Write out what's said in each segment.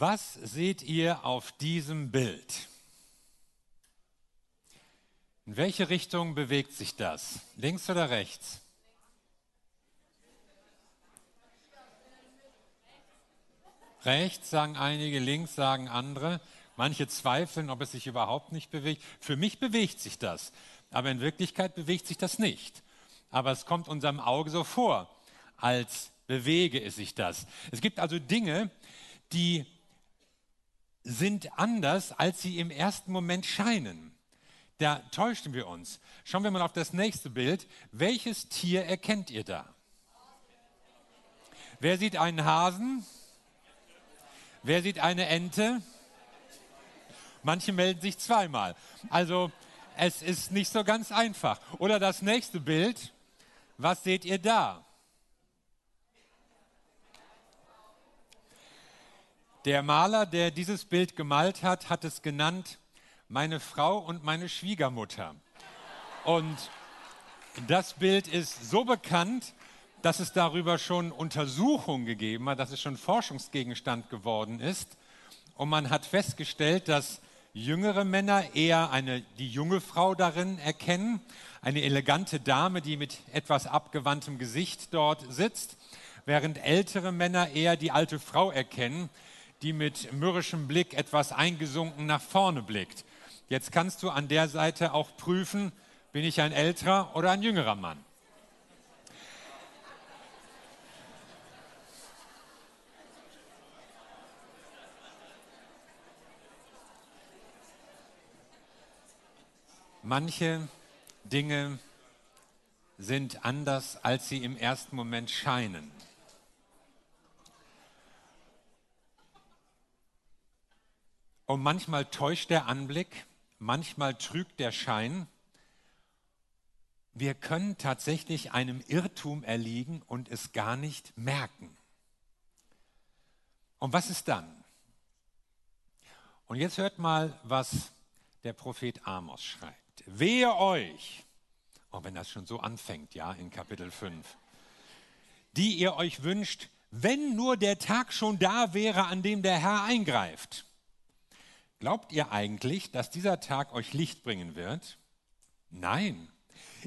Was seht ihr auf diesem Bild? In welche Richtung bewegt sich das? Links oder rechts? Rechts sagen einige, links sagen andere. Manche zweifeln, ob es sich überhaupt nicht bewegt. Für mich bewegt sich das, aber in Wirklichkeit bewegt sich das nicht. Aber es kommt unserem Auge so vor, als bewege es sich das. Es gibt also Dinge, die sind anders, als sie im ersten Moment scheinen. Da täuschten wir uns. Schauen wir mal auf das nächste Bild. Welches Tier erkennt ihr da? Wer sieht einen Hasen? Wer sieht eine Ente? Manche melden sich zweimal. Also es ist nicht so ganz einfach. Oder das nächste Bild. Was seht ihr da? Der Maler, der dieses Bild gemalt hat, hat es genannt, meine Frau und meine Schwiegermutter. Und das Bild ist so bekannt, dass es darüber schon Untersuchungen gegeben hat, dass es schon Forschungsgegenstand geworden ist. Und man hat festgestellt, dass jüngere Männer eher eine, die junge Frau darin erkennen, eine elegante Dame, die mit etwas abgewandtem Gesicht dort sitzt, während ältere Männer eher die alte Frau erkennen, die mit mürrischem Blick etwas eingesunken nach vorne blickt. Jetzt kannst du an der Seite auch prüfen, bin ich ein älterer oder ein jüngerer Mann. Manche Dinge sind anders, als sie im ersten Moment scheinen. Und manchmal täuscht der Anblick, manchmal trügt der Schein. Wir können tatsächlich einem Irrtum erliegen und es gar nicht merken. Und was ist dann? Und jetzt hört mal, was der Prophet Amos schreibt. Wehe euch, auch wenn das schon so anfängt, ja, in Kapitel 5, die ihr euch wünscht, wenn nur der Tag schon da wäre, an dem der Herr eingreift. Glaubt ihr eigentlich, dass dieser Tag euch Licht bringen wird? Nein.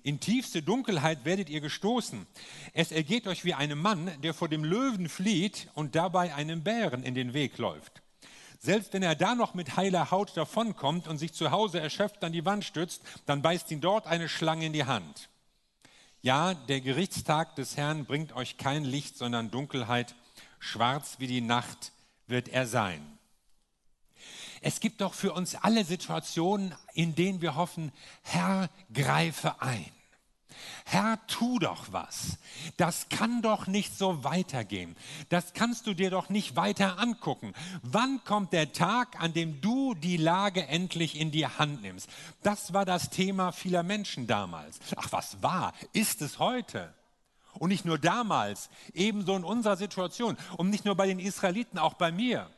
In tiefste Dunkelheit werdet ihr gestoßen. Es ergeht euch wie einem Mann, der vor dem Löwen flieht und dabei einem Bären in den Weg läuft. Selbst wenn er da noch mit heiler Haut davonkommt und sich zu Hause erschöpft an die Wand stützt, dann beißt ihn dort eine Schlange in die Hand. Ja, der Gerichtstag des Herrn bringt euch kein Licht, sondern Dunkelheit. Schwarz wie die Nacht wird er sein. Es gibt doch für uns alle Situationen, in denen wir hoffen, Herr, greife ein. Herr, tu doch was. Das kann doch nicht so weitergehen. Das kannst du dir doch nicht weiter angucken. Wann kommt der Tag, an dem du die Lage endlich in die Hand nimmst? Das war das Thema vieler Menschen damals. Ach, was war? Ist es heute? Und nicht nur damals, ebenso in unserer Situation. Und nicht nur bei den Israeliten, auch bei mir.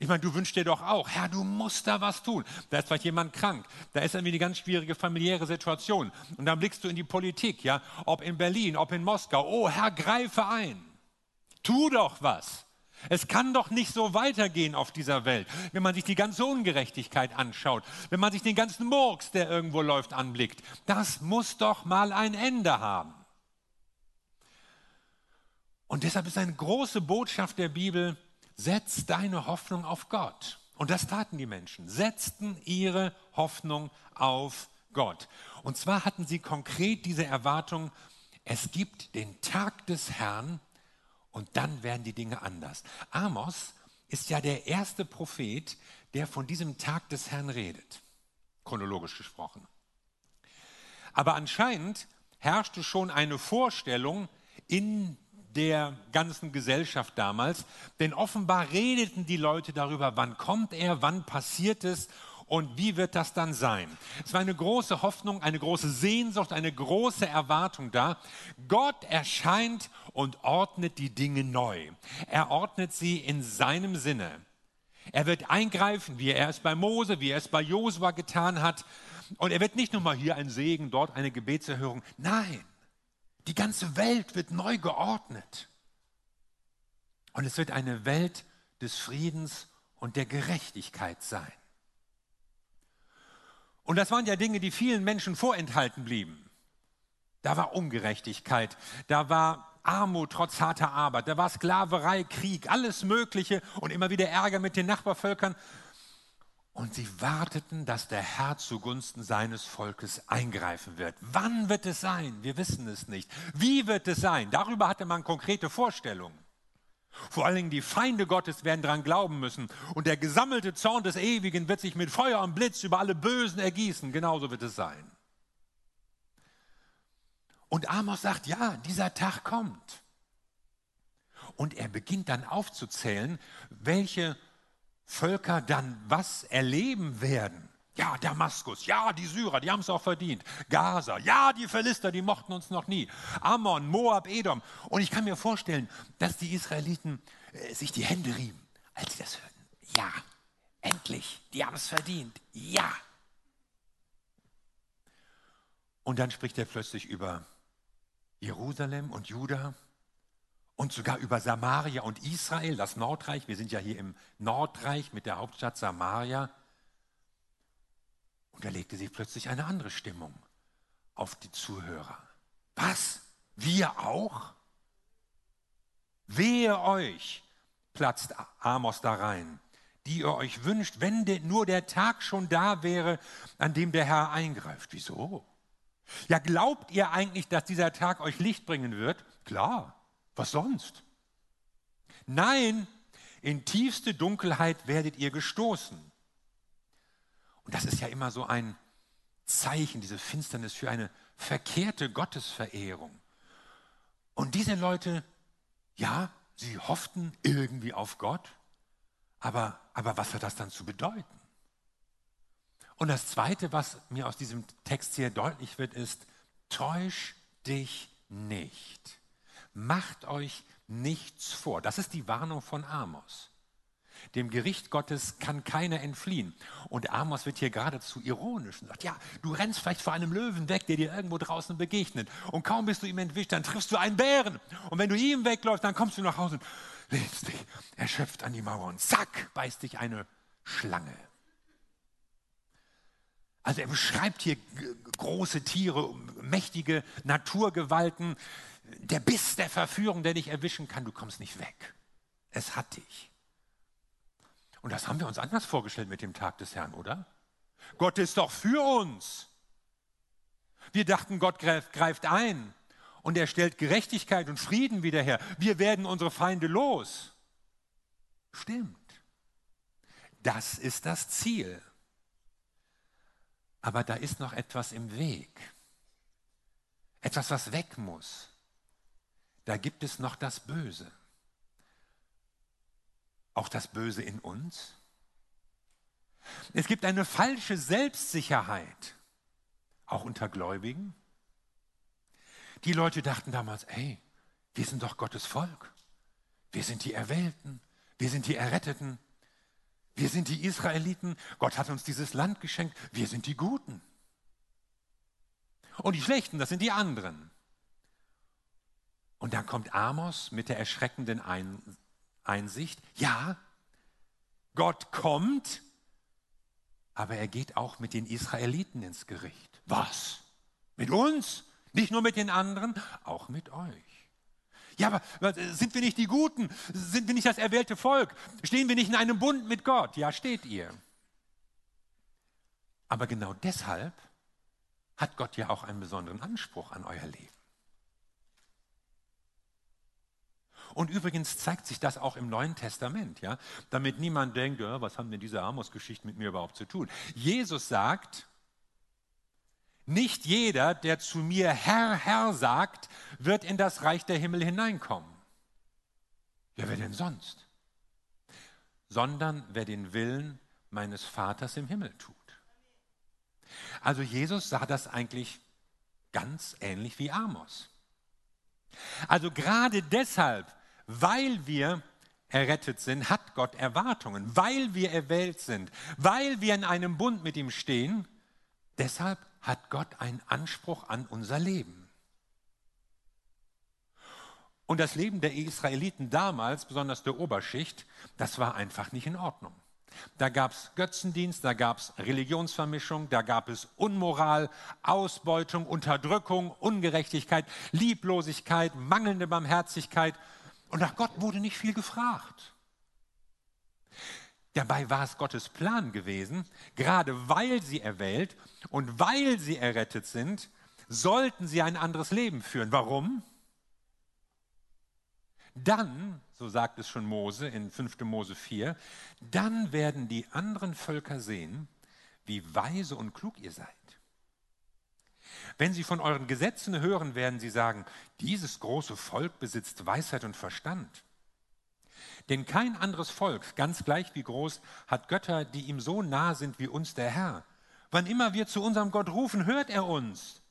Ich meine, du wünschst dir doch auch, Herr, du musst da was tun. Da ist vielleicht jemand krank, da ist irgendwie eine ganz schwierige familiäre Situation. Und dann blickst du in die Politik, ja, ob in Berlin, ob in Moskau. Oh, Herr, greife ein. Tu doch was. Es kann doch nicht so weitergehen auf dieser Welt, wenn man sich die ganze Ungerechtigkeit anschaut, wenn man sich den ganzen Murks, der irgendwo läuft, anblickt. Das muss doch mal ein Ende haben. Und deshalb ist eine große Botschaft der Bibel, setz deine Hoffnung auf Gott. Und das taten die Menschen, setzten ihre Hoffnung auf Gott. Und zwar hatten sie konkret diese Erwartung, es gibt den Tag des Herrn und dann werden die Dinge anders. Amos ist ja der erste Prophet, der von diesem Tag des Herrn redet, chronologisch gesprochen. Aber anscheinend herrschte schon eine Vorstellung in der ganzen Gesellschaft damals. Denn offenbar redeten die Leute darüber, wann kommt er, wann passiert es und wie wird das dann sein? Es war eine große Hoffnung, eine große Sehnsucht, eine große Erwartung da. Gott erscheint und ordnet die Dinge neu. Er ordnet sie in seinem Sinne. Er wird eingreifen, wie er es bei Mose, wie er es bei Josua getan hat. Und er wird nicht nur mal hier ein Segen, dort eine Gebetserhörung. Nein, die ganze Welt wird neu geordnet. Und es wird eine Welt des Friedens und der Gerechtigkeit sein. Und das waren ja Dinge, die vielen Menschen vorenthalten blieben. Da war Ungerechtigkeit, da war Armut trotz harter Arbeit, da war Sklaverei, Krieg, alles Mögliche und immer wieder Ärger mit den Nachbarvölkern. Und sie warteten, dass der Herr zugunsten seines Volkes eingreifen wird. Wann wird es sein? Wir wissen es nicht. Wie wird es sein? Darüber hatte man konkrete Vorstellungen. Vor allen Dingen die Feinde Gottes werden daran glauben müssen. Und der gesammelte Zorn des Ewigen wird sich mit Feuer und Blitz über alle Bösen ergießen. Genauso wird es sein. Und Amos sagt, ja, dieser Tag kommt. Und er beginnt dann aufzuzählen, welche Völker dann was erleben werden. Ja, Damaskus, ja, die Syrer, die haben es auch verdient. Gaza, ja, die Philister, die mochten uns noch nie. Ammon, Moab, Edom. Und ich kann mir vorstellen, dass die Israeliten äh, sich die Hände rieben, als sie das hörten. Ja, endlich, die haben es verdient. Ja. Und dann spricht er plötzlich über Jerusalem und Juda und sogar über Samaria und Israel, das Nordreich. Wir sind ja hier im Nordreich mit der Hauptstadt Samaria. Und da legte sich plötzlich eine andere Stimmung auf die Zuhörer. Was? Wir auch? Wehe euch, platzt Amos da rein, die ihr euch wünscht, wenn nur der Tag schon da wäre, an dem der Herr eingreift. Wieso? Ja, glaubt ihr eigentlich, dass dieser Tag euch Licht bringen wird? Klar. Was sonst? Nein, in tiefste Dunkelheit werdet ihr gestoßen. Und das ist ja immer so ein Zeichen, diese Finsternis für eine verkehrte Gottesverehrung. Und diese Leute, ja, sie hofften irgendwie auf Gott, aber, aber was hat das dann zu bedeuten? Und das Zweite, was mir aus diesem Text hier deutlich wird, ist, täusch dich nicht. Macht euch nichts vor. Das ist die Warnung von Amos. Dem Gericht Gottes kann keiner entfliehen. Und Amos wird hier geradezu ironisch und sagt, ja, du rennst vielleicht vor einem Löwen weg, der dir irgendwo draußen begegnet. Und kaum bist du ihm entwischt, dann triffst du einen Bären. Und wenn du ihm wegläufst, dann kommst du nach Hause und lehnst dich erschöpft an die Mauer und zack, beißt dich eine Schlange. Also er beschreibt hier große Tiere, mächtige Naturgewalten, der Biss der Verführung, der dich erwischen kann, du kommst nicht weg. Es hat dich. Und das haben wir uns anders vorgestellt mit dem Tag des Herrn, oder? Gott ist doch für uns. Wir dachten, Gott greift ein und er stellt Gerechtigkeit und Frieden wieder her. Wir werden unsere Feinde los. Stimmt. Das ist das Ziel. Aber da ist noch etwas im Weg. Etwas, was weg muss da gibt es noch das Böse. Auch das Böse in uns. Es gibt eine falsche Selbstsicherheit, auch unter Gläubigen. Die Leute dachten damals, hey, wir sind doch Gottes Volk. Wir sind die Erwählten. Wir sind die Erretteten. Wir sind die Israeliten. Gott hat uns dieses Land geschenkt. Wir sind die Guten. Und die Schlechten, das sind die anderen. Und dann kommt Amos mit der erschreckenden Einsicht, ja, Gott kommt, aber er geht auch mit den Israeliten ins Gericht. Was? Mit uns? Nicht nur mit den anderen, auch mit euch. Ja, aber sind wir nicht die Guten? Sind wir nicht das erwählte Volk? Stehen wir nicht in einem Bund mit Gott? Ja, steht ihr. Aber genau deshalb hat Gott ja auch einen besonderen Anspruch an euer Leben. Und übrigens zeigt sich das auch im Neuen Testament, ja, damit niemand denkt, ja, was haben denn diese Amos-Geschichten mit mir überhaupt zu tun? Jesus sagt, nicht jeder, der zu mir Herr, Herr sagt, wird in das Reich der Himmel hineinkommen. Ja, wer denn sonst? Sondern wer den Willen meines Vaters im Himmel tut. Also Jesus sah das eigentlich ganz ähnlich wie Amos. Also gerade deshalb weil wir errettet sind, hat Gott Erwartungen, weil wir erwählt sind, weil wir in einem Bund mit ihm stehen. Deshalb hat Gott einen Anspruch an unser Leben. Und das Leben der Israeliten damals, besonders der Oberschicht, das war einfach nicht in Ordnung. Da gab es Götzendienst, da gab es Religionsvermischung, da gab es Unmoral, Ausbeutung, Unterdrückung, Ungerechtigkeit, Lieblosigkeit, mangelnde Barmherzigkeit. Und nach Gott wurde nicht viel gefragt. Dabei war es Gottes Plan gewesen, gerade weil sie erwählt und weil sie errettet sind, sollten sie ein anderes Leben führen. Warum? Dann, so sagt es schon Mose in 5. Mose 4, dann werden die anderen Völker sehen, wie weise und klug ihr seid. Wenn sie von euren Gesetzen hören, werden sie sagen, dieses große Volk besitzt Weisheit und Verstand. Denn kein anderes Volk, ganz gleich wie groß, hat Götter, die ihm so nah sind wie uns der Herr. Wann immer wir zu unserem Gott rufen, hört er uns.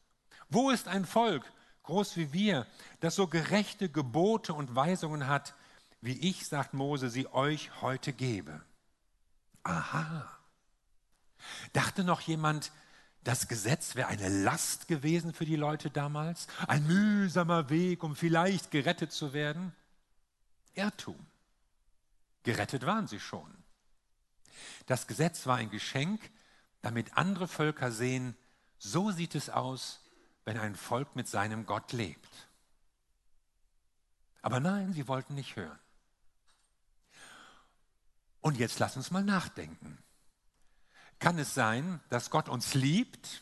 Wo ist ein Volk, groß wie wir, das so gerechte Gebote und Weisungen hat, wie ich, sagt Mose, sie euch heute gebe? Aha. Dachte noch jemand, das Gesetz wäre eine Last gewesen für die Leute damals? Ein mühsamer Weg, um vielleicht gerettet zu werden? Irrtum. Gerettet waren sie schon. Das Gesetz war ein Geschenk, damit andere Völker sehen, so sieht es aus, wenn ein Volk mit seinem Gott lebt. Aber nein, sie wollten nicht hören. Und jetzt lass uns mal nachdenken. Kann es sein, dass Gott uns liebt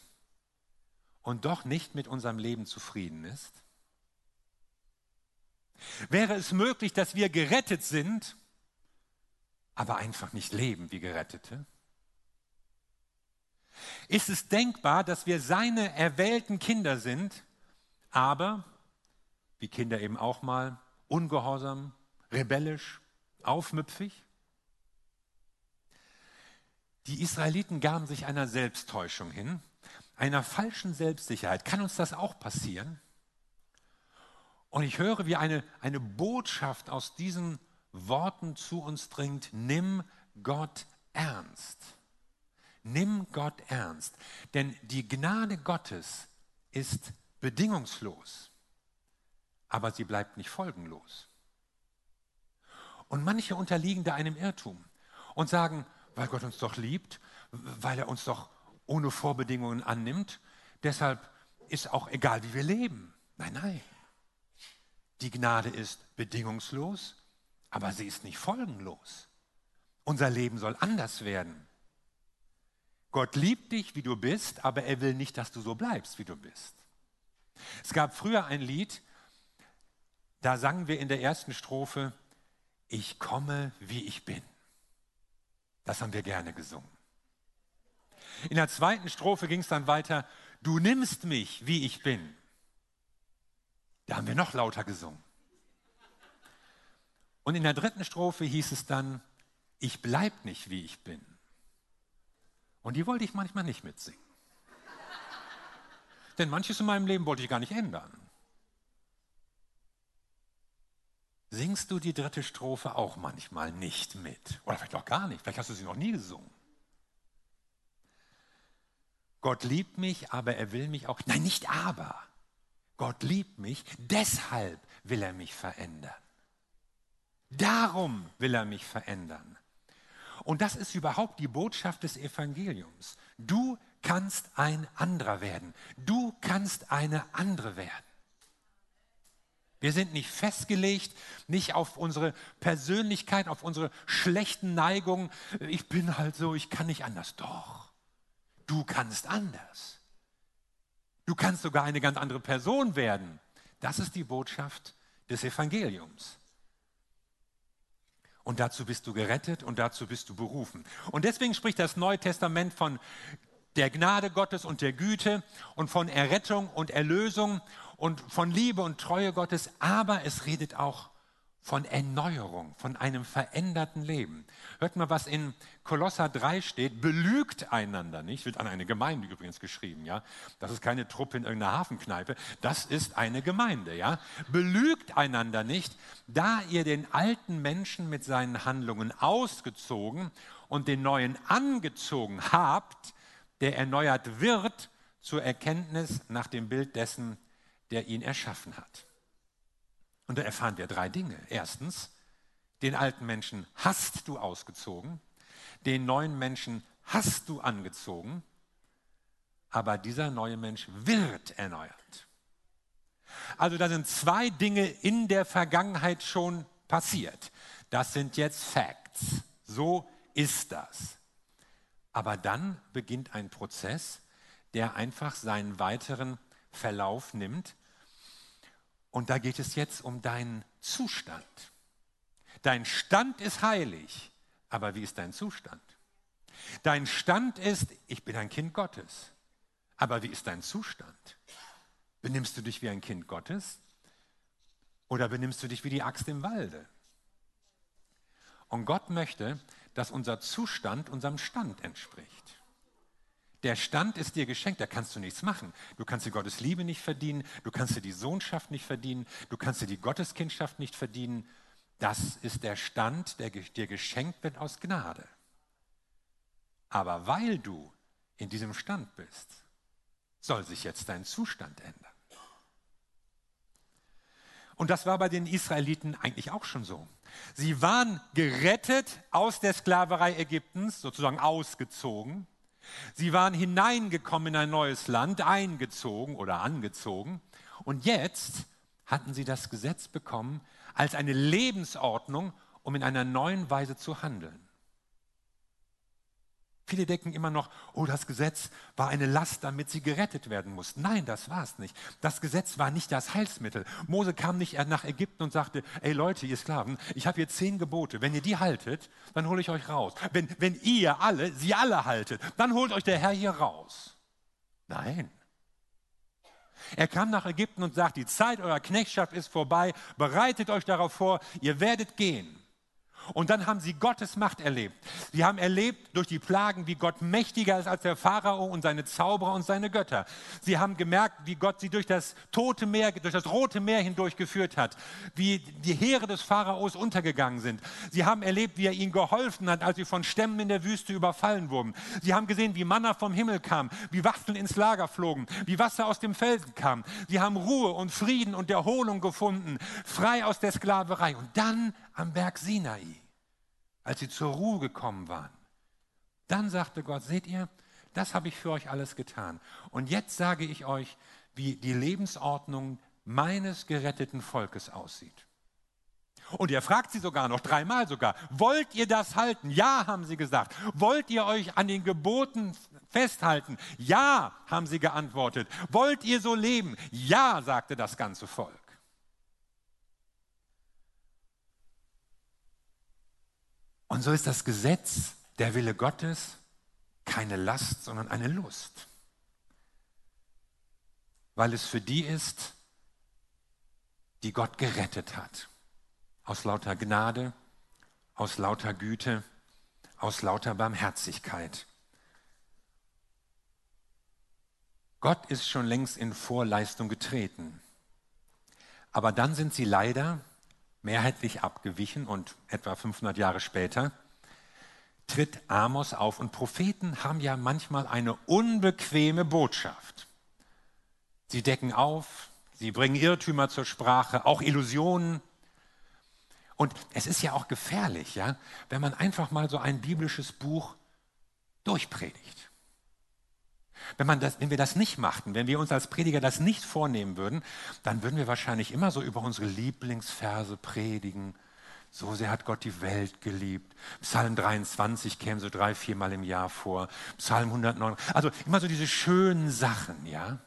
und doch nicht mit unserem Leben zufrieden ist? Wäre es möglich, dass wir gerettet sind aber einfach nicht leben wie Gerettete? Ist es denkbar, dass wir seine erwählten Kinder sind, aber, wie Kinder eben auch mal, ungehorsam, rebellisch, aufmüpfig? Die Israeliten gaben sich einer Selbsttäuschung hin, einer falschen Selbstsicherheit. Kann uns das auch passieren? Und ich höre, wie eine, eine Botschaft aus diesen Worten zu uns dringt, nimm Gott ernst. Nimm Gott ernst. Denn die Gnade Gottes ist bedingungslos, aber sie bleibt nicht folgenlos. Und manche unterliegen da einem Irrtum und sagen, weil Gott uns doch liebt, weil er uns doch ohne Vorbedingungen annimmt, deshalb ist auch egal, wie wir leben. Nein, nein. Die Gnade ist bedingungslos aber sie ist nicht folgenlos. Unser Leben soll anders werden. Gott liebt dich, wie du bist, aber er will nicht, dass du so bleibst, wie du bist. Es gab früher ein Lied, da sangen wir in der ersten Strophe, ich komme, wie ich bin. Das haben wir gerne gesungen. In der zweiten Strophe ging es dann weiter, du nimmst mich, wie ich bin. Da haben wir noch lauter gesungen. Und in der dritten Strophe hieß es dann, ich bleib nicht, wie ich bin. Und die wollte ich manchmal nicht mitsingen. Denn manches in meinem Leben wollte ich gar nicht ändern. Singst du die dritte Strophe auch manchmal nicht mit? Oder vielleicht auch gar nicht. Vielleicht hast du sie noch nie gesungen. Gott liebt mich, aber er will mich auch. Nein, nicht aber. Gott liebt mich, deshalb will er mich verändern. Darum will er mich verändern. Und das ist überhaupt die Botschaft des Evangeliums. Du kannst ein anderer werden. Du kannst eine andere werden. Wir sind nicht festgelegt, nicht auf unsere Persönlichkeit, auf unsere schlechten Neigungen. Ich bin halt so, ich kann nicht anders. Doch, du kannst anders. Du kannst sogar eine ganz andere Person werden. Das ist die Botschaft des Evangeliums. Und dazu bist du gerettet und dazu bist du berufen. Und deswegen spricht das Neue Testament von der Gnade Gottes und der Güte und von Errettung und Erlösung und von Liebe und Treue Gottes, aber es redet auch von Erneuerung, von einem veränderten Leben. Hört mal, was in Kolosser 3 steht, belügt einander nicht, wird an eine Gemeinde übrigens geschrieben, ja. Das ist keine Truppe in irgendeiner Hafenkneipe, das ist eine Gemeinde, ja. Belügt einander nicht, da ihr den alten Menschen mit seinen Handlungen ausgezogen und den neuen angezogen habt, der erneuert wird zur Erkenntnis nach dem Bild dessen, der ihn erschaffen hat. Und da erfahren wir drei Dinge. Erstens, den alten Menschen hast du ausgezogen, den neuen Menschen hast du angezogen, aber dieser neue Mensch wird erneuert. Also da sind zwei Dinge in der Vergangenheit schon passiert. Das sind jetzt Facts. So ist das. Aber dann beginnt ein Prozess, der einfach seinen weiteren Verlauf nimmt. Und da geht es jetzt um deinen Zustand. Dein Stand ist heilig, aber wie ist dein Zustand? Dein Stand ist, ich bin ein Kind Gottes. Aber wie ist dein Zustand? Benimmst du dich wie ein Kind Gottes? Oder benimmst du dich wie die Axt im Walde? Und Gott möchte, dass unser Zustand unserem Stand entspricht. Der Stand ist dir geschenkt, da kannst du nichts machen. Du kannst dir Gottes Liebe nicht verdienen, du kannst dir die Sohnschaft nicht verdienen, du kannst dir die Gotteskindschaft nicht verdienen. Das ist der Stand, der dir geschenkt wird aus Gnade. Aber weil du in diesem Stand bist, soll sich jetzt dein Zustand ändern. Und das war bei den Israeliten eigentlich auch schon so. Sie waren gerettet aus der Sklaverei Ägyptens, sozusagen ausgezogen. Sie waren hineingekommen in ein neues Land, eingezogen oder angezogen. Und jetzt hatten sie das Gesetz bekommen als eine Lebensordnung, um in einer neuen Weise zu handeln. Viele denken immer noch, oh, das Gesetz war eine Last, damit sie gerettet werden mussten. Nein, das war es nicht. Das Gesetz war nicht das Heilsmittel. Mose kam nicht nach Ägypten und sagte, ey Leute, ihr Sklaven, ich habe hier zehn Gebote. Wenn ihr die haltet, dann hole ich euch raus. Wenn, wenn ihr alle, sie alle haltet, dann holt euch der Herr hier raus. Nein. Er kam nach Ägypten und sagt, die Zeit eurer Knechtschaft ist vorbei, bereitet euch darauf vor, ihr werdet gehen. Und dann haben sie Gottes Macht erlebt. Sie haben erlebt durch die Plagen, wie Gott mächtiger ist als der Pharao und seine Zauberer und seine Götter. Sie haben gemerkt, wie Gott sie durch das tote Meer, durch das rote Meer hindurch geführt hat, wie die Heere des Pharaos untergegangen sind. Sie haben erlebt, wie er ihnen geholfen hat, als sie von Stämmen in der Wüste überfallen wurden. Sie haben gesehen, wie Manna vom Himmel kam, wie Wachteln ins Lager flogen, wie Wasser aus dem Felsen kam. Sie haben Ruhe und Frieden und Erholung gefunden, frei aus der Sklaverei. Und dann am Berg Sinai, als sie zur Ruhe gekommen waren. Dann sagte Gott, seht ihr, das habe ich für euch alles getan. Und jetzt sage ich euch, wie die Lebensordnung meines geretteten Volkes aussieht. Und er fragt sie sogar noch, dreimal sogar, wollt ihr das halten? Ja, haben sie gesagt. Wollt ihr euch an den Geboten festhalten? Ja, haben sie geantwortet. Wollt ihr so leben? Ja, sagte das ganze Volk. Und so ist das Gesetz, der Wille Gottes, keine Last, sondern eine Lust. Weil es für die ist, die Gott gerettet hat. Aus lauter Gnade, aus lauter Güte, aus lauter Barmherzigkeit. Gott ist schon längst in Vorleistung getreten. Aber dann sind sie leider mehrheitlich abgewichen und etwa 500 Jahre später tritt Amos auf. Und Propheten haben ja manchmal eine unbequeme Botschaft. Sie decken auf, sie bringen Irrtümer zur Sprache, auch Illusionen. Und es ist ja auch gefährlich, ja, wenn man einfach mal so ein biblisches Buch durchpredigt. Wenn, man das, wenn wir das nicht machten, wenn wir uns als Prediger das nicht vornehmen würden, dann würden wir wahrscheinlich immer so über unsere Lieblingsverse predigen. So sehr hat Gott die Welt geliebt. Psalm 23 käme so drei, viermal im Jahr vor. Psalm 109. Also immer so diese schönen Sachen, ja.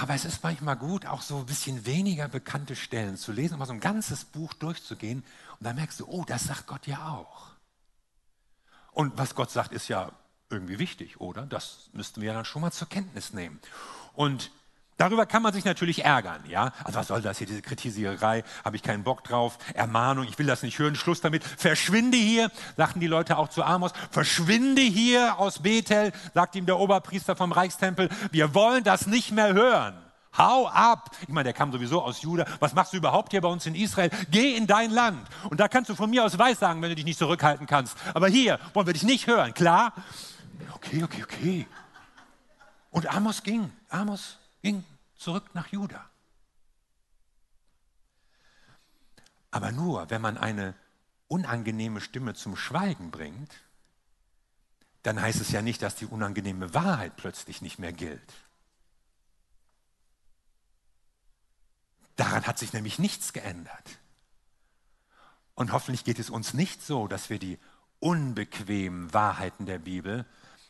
Aber es ist manchmal gut, auch so ein bisschen weniger bekannte Stellen zu lesen, mal so ein ganzes Buch durchzugehen. Und dann merkst du, oh, das sagt Gott ja auch. Und was Gott sagt, ist ja irgendwie wichtig, oder? Das müssten wir dann schon mal zur Kenntnis nehmen. Und darüber kann man sich natürlich ärgern, ja? Also was soll das hier, diese Kritisierei? Habe ich keinen Bock drauf? Ermahnung, ich will das nicht hören. Schluss damit. Verschwinde hier, sagten die Leute auch zu Amos. Verschwinde hier aus Bethel, sagt ihm der Oberpriester vom Reichstempel. Wir wollen das nicht mehr hören. Hau ab! Ich meine, der kam sowieso aus Juda. Was machst du überhaupt hier bei uns in Israel? Geh in dein Land. Und da kannst du von mir aus weiß sagen, wenn du dich nicht zurückhalten kannst. Aber hier wollen wir dich nicht hören, klar? Okay, okay, okay. Und Amos ging. Amos ging zurück nach Juda. Aber nur, wenn man eine unangenehme Stimme zum Schweigen bringt, dann heißt es ja nicht, dass die unangenehme Wahrheit plötzlich nicht mehr gilt. Daran hat sich nämlich nichts geändert. Und hoffentlich geht es uns nicht so, dass wir die unbequemen Wahrheiten der Bibel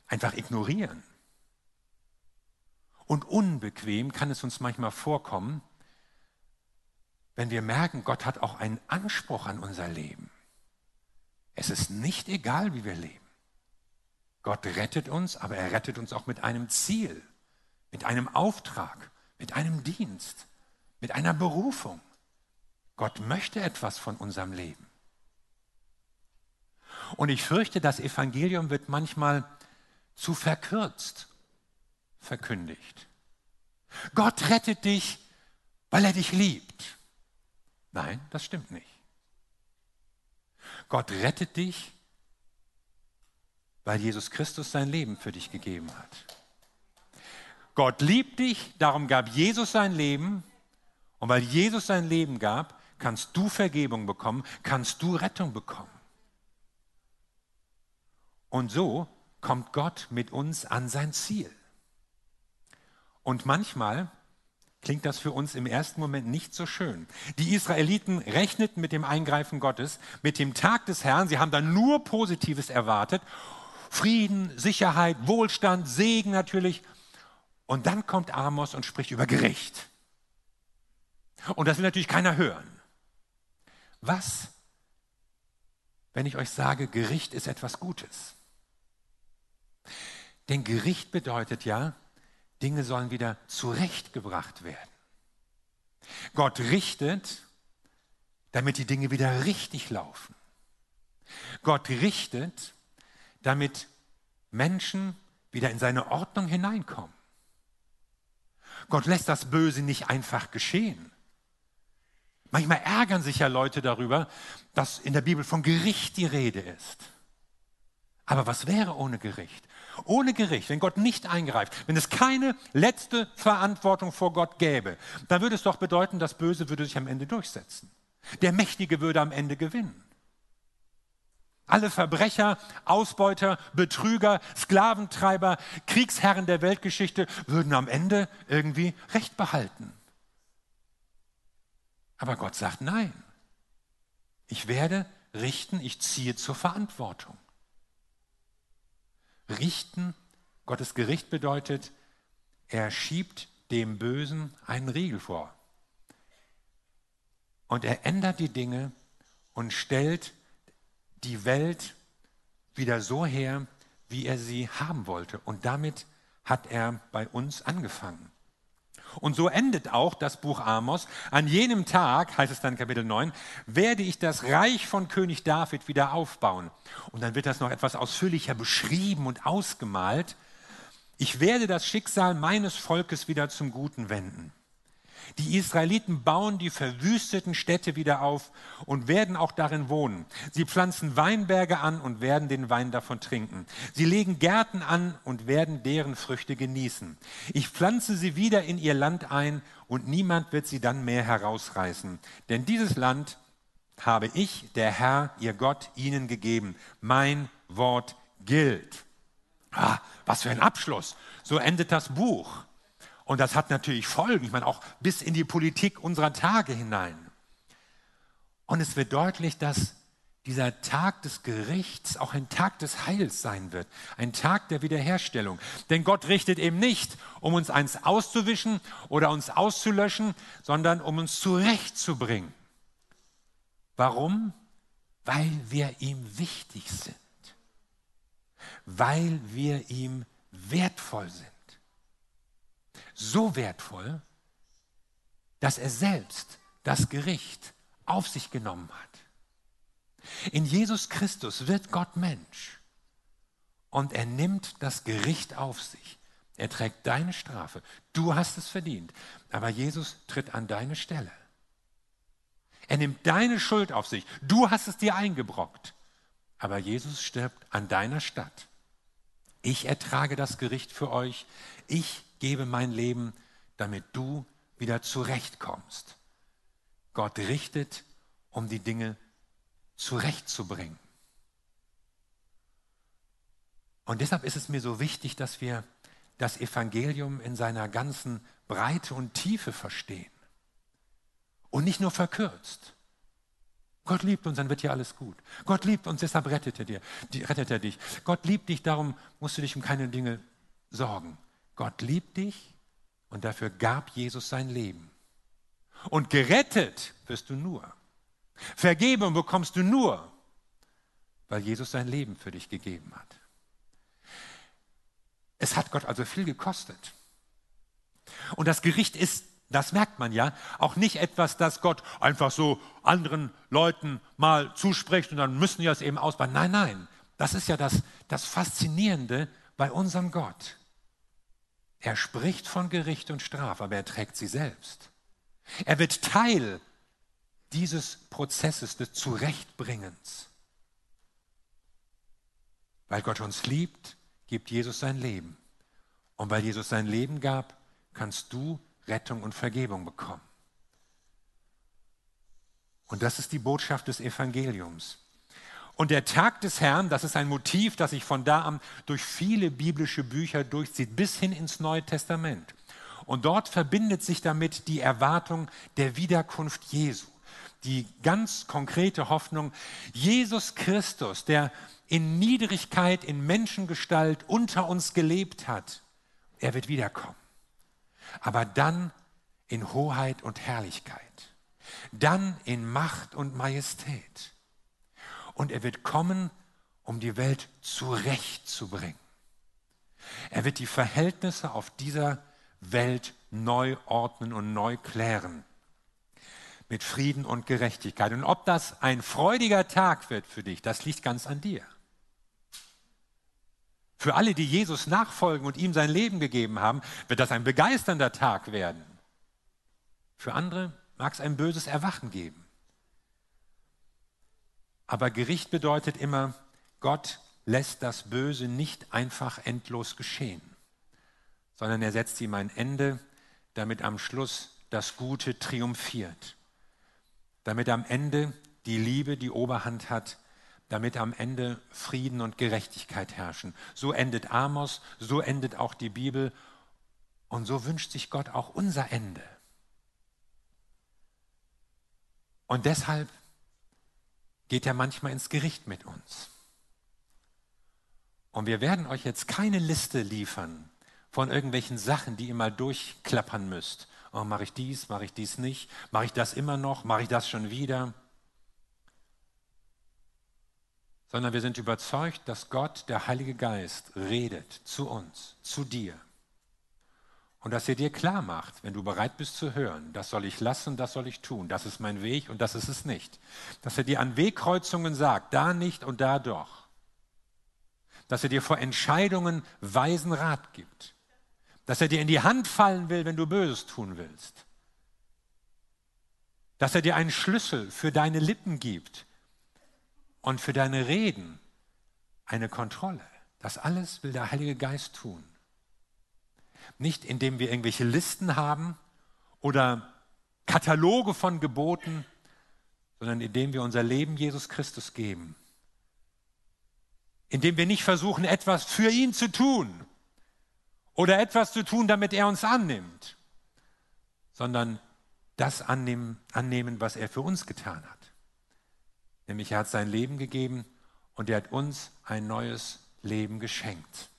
einfach ignorieren. Und unbequem kann es uns manchmal vorkommen, wenn wir merken, Gott hat auch einen Anspruch an unser Leben. Es ist nicht egal, wie wir leben. Gott rettet uns, aber er rettet uns auch mit einem Ziel, mit einem Auftrag, mit einem Dienst, mit einer Berufung. Gott möchte etwas von unserem Leben. Und ich fürchte, das Evangelium wird manchmal zu verkürzt verkündigt. Gott rettet dich, weil er dich liebt. Nein, das stimmt nicht. Gott rettet dich, weil Jesus Christus sein Leben für dich gegeben hat. Gott liebt dich, darum gab Jesus sein Leben. Und weil Jesus sein Leben gab, kannst du Vergebung bekommen, kannst du Rettung bekommen. Und so kommt Gott mit uns an sein Ziel. Und manchmal klingt das für uns im ersten Moment nicht so schön. Die Israeliten rechneten mit dem Eingreifen Gottes, mit dem Tag des Herrn. Sie haben dann nur Positives erwartet. Frieden, Sicherheit, Wohlstand, Segen natürlich. Und dann kommt Amos und spricht über Gericht. Und das will natürlich keiner hören. Was, wenn ich euch sage, Gericht ist etwas Gutes? Denn Gericht bedeutet ja, Dinge sollen wieder zurechtgebracht werden. Gott richtet, damit die Dinge wieder richtig laufen. Gott richtet, damit Menschen wieder in seine Ordnung hineinkommen. Gott lässt das Böse nicht einfach geschehen. Manchmal ärgern sich ja Leute darüber, dass in der Bibel von Gericht die Rede ist. Aber was wäre ohne Gericht? Ohne Gericht, wenn Gott nicht eingreift, wenn es keine letzte Verantwortung vor Gott gäbe, dann würde es doch bedeuten, das Böse würde sich am Ende durchsetzen. Der Mächtige würde am Ende gewinnen. Alle Verbrecher, Ausbeuter, Betrüger, Sklaventreiber, Kriegsherren der Weltgeschichte würden am Ende irgendwie Recht behalten. Aber Gott sagt nein. Ich werde richten, ich ziehe zur Verantwortung. Richten, Gottes Gericht bedeutet, er schiebt dem Bösen einen Riegel vor. Und er ändert die Dinge und stellt die Welt wieder so her, wie er sie haben wollte. Und damit hat er bei uns angefangen. Und so endet auch das Buch Amos. An jenem Tag, heißt es dann Kapitel 9, werde ich das Reich von König David wieder aufbauen. Und dann wird das noch etwas ausführlicher beschrieben und ausgemalt. Ich werde das Schicksal meines Volkes wieder zum Guten wenden. Die Israeliten bauen die verwüsteten Städte wieder auf und werden auch darin wohnen. Sie pflanzen Weinberge an und werden den Wein davon trinken. Sie legen Gärten an und werden deren Früchte genießen. Ich pflanze sie wieder in ihr Land ein und niemand wird sie dann mehr herausreißen. Denn dieses Land habe ich, der Herr, ihr Gott, ihnen gegeben. Mein Wort gilt. Ah, was für ein Abschluss. So endet das Buch. Und das hat natürlich Folgen, ich meine auch bis in die Politik unserer Tage hinein. Und es wird deutlich, dass dieser Tag des Gerichts auch ein Tag des Heils sein wird, ein Tag der Wiederherstellung. Denn Gott richtet eben nicht, um uns eins auszuwischen oder uns auszulöschen, sondern um uns zurechtzubringen. Warum? Weil wir ihm wichtig sind, weil wir ihm wertvoll sind so wertvoll, dass er selbst das Gericht auf sich genommen hat. In Jesus Christus wird Gott Mensch und er nimmt das Gericht auf sich. Er trägt deine Strafe. Du hast es verdient, aber Jesus tritt an deine Stelle. Er nimmt deine Schuld auf sich. Du hast es dir eingebrockt, aber Jesus stirbt an deiner Stadt. Ich ertrage das Gericht für euch. Ich gebe mein Leben, damit du wieder zurechtkommst. Gott richtet, um die Dinge zurechtzubringen. Und deshalb ist es mir so wichtig, dass wir das Evangelium in seiner ganzen Breite und Tiefe verstehen und nicht nur verkürzt. Gott liebt uns, dann wird ja alles gut. Gott liebt uns, deshalb rettet er, dir, rettet er dich. Gott liebt dich, darum musst du dich um keine Dinge sorgen. Gott liebt dich und dafür gab Jesus sein Leben. Und gerettet wirst du nur. Vergebung bekommst du nur, weil Jesus sein Leben für dich gegeben hat. Es hat Gott also viel gekostet. Und das Gericht ist, das merkt man ja, auch nicht etwas, das Gott einfach so anderen Leuten mal zuspricht und dann müssen die das eben ausbauen. Nein, nein, das ist ja das, das Faszinierende bei unserem Gott. Er spricht von Gericht und Strafe, aber er trägt sie selbst. Er wird Teil dieses Prozesses des Zurechtbringens. Weil Gott uns liebt, gibt Jesus sein Leben. Und weil Jesus sein Leben gab, kannst du Rettung und Vergebung bekommen. Und das ist die Botschaft des Evangeliums. Und der Tag des Herrn, das ist ein Motiv, das sich von da an durch viele biblische Bücher durchzieht, bis hin ins Neue Testament. Und dort verbindet sich damit die Erwartung der Wiederkunft Jesu. Die ganz konkrete Hoffnung, Jesus Christus, der in Niedrigkeit, in Menschengestalt unter uns gelebt hat, er wird wiederkommen aber dann in Hoheit und Herrlichkeit, dann in Macht und Majestät. Und er wird kommen, um die Welt zurechtzubringen. Er wird die Verhältnisse auf dieser Welt neu ordnen und neu klären. Mit Frieden und Gerechtigkeit. Und ob das ein freudiger Tag wird für dich, das liegt ganz an dir. Für alle, die Jesus nachfolgen und ihm sein Leben gegeben haben, wird das ein begeisternder Tag werden. Für andere mag es ein böses Erwachen geben. Aber Gericht bedeutet immer, Gott lässt das Böse nicht einfach endlos geschehen, sondern er setzt ihm ein Ende, damit am Schluss das Gute triumphiert, damit am Ende die Liebe die Oberhand hat damit am Ende Frieden und Gerechtigkeit herrschen. So endet Amos, so endet auch die Bibel und so wünscht sich Gott auch unser Ende. Und deshalb geht er manchmal ins Gericht mit uns. Und wir werden euch jetzt keine Liste liefern von irgendwelchen Sachen, die ihr mal durchklappern müsst. Oh, mache ich dies, mache ich dies nicht, mache ich das immer noch, mache ich das schon wieder sondern wir sind überzeugt, dass Gott, der Heilige Geist, redet zu uns, zu dir. Und dass er dir klar macht, wenn du bereit bist zu hören, das soll ich lassen, das soll ich tun, das ist mein Weg und das ist es nicht. Dass er dir an Wegkreuzungen sagt, da nicht und da doch. Dass er dir vor Entscheidungen weisen Rat gibt. Dass er dir in die Hand fallen will, wenn du Böses tun willst. Dass er dir einen Schlüssel für deine Lippen gibt, und für deine Reden eine Kontrolle. Das alles will der Heilige Geist tun. Nicht indem wir irgendwelche Listen haben oder Kataloge von Geboten, sondern indem wir unser Leben Jesus Christus geben. Indem wir nicht versuchen, etwas für ihn zu tun oder etwas zu tun, damit er uns annimmt, sondern das annehmen, annehmen was er für uns getan hat. Nämlich er hat sein Leben gegeben und er hat uns ein neues Leben geschenkt.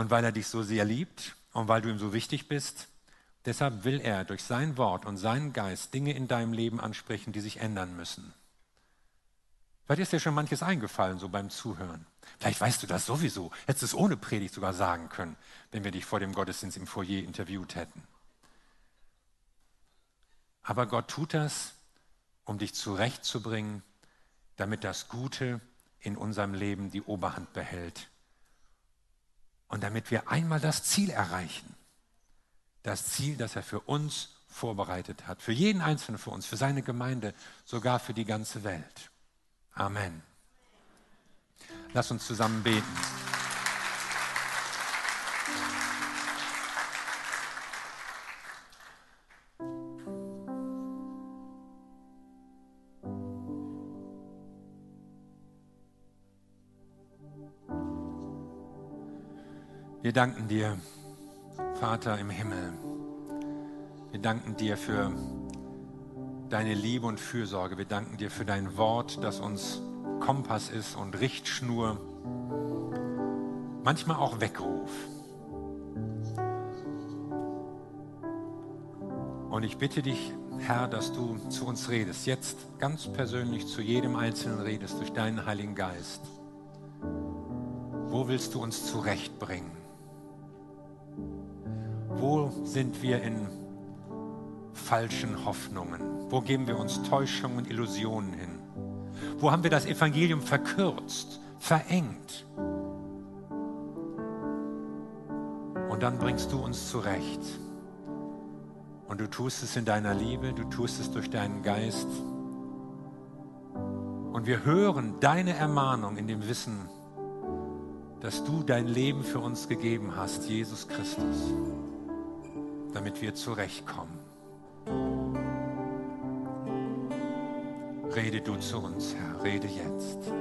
Und weil er dich so sehr liebt und weil du ihm so wichtig bist, deshalb will er durch sein Wort und seinen Geist Dinge in deinem Leben ansprechen, die sich ändern müssen. Vielleicht ist dir schon manches eingefallen, so beim Zuhören. Vielleicht weißt du das sowieso. Hättest es ohne Predigt sogar sagen können, wenn wir dich vor dem Gottesdienst im Foyer interviewt hätten. Aber Gott tut das, um dich zurechtzubringen, damit das Gute in unserem Leben die Oberhand behält. Und damit wir einmal das Ziel erreichen. Das Ziel, das er für uns vorbereitet hat. Für jeden Einzelnen von uns, für seine Gemeinde, sogar für die ganze Welt. Amen. Lass uns zusammen beten. Wir danken dir, Vater im Himmel. Wir danken dir für deine Liebe und Fürsorge. Wir danken dir für dein Wort, das uns Kompass ist und Richtschnur, manchmal auch Weckruf. Und ich bitte dich, Herr, dass du zu uns redest, jetzt ganz persönlich zu jedem Einzelnen redest durch deinen Heiligen Geist. Wo willst du uns zurechtbringen? Wo sind wir in falschen Hoffnungen? Wo geben wir uns Täuschungen und Illusionen hin? Wo haben wir das Evangelium verkürzt, verengt? Und dann bringst du uns zurecht. Und du tust es in deiner Liebe, du tust es durch deinen Geist. Und wir hören deine Ermahnung in dem Wissen, dass du dein Leben für uns gegeben hast, Jesus Christus, damit wir zurechtkommen. Rede du zu uns, Herr, rede jetzt.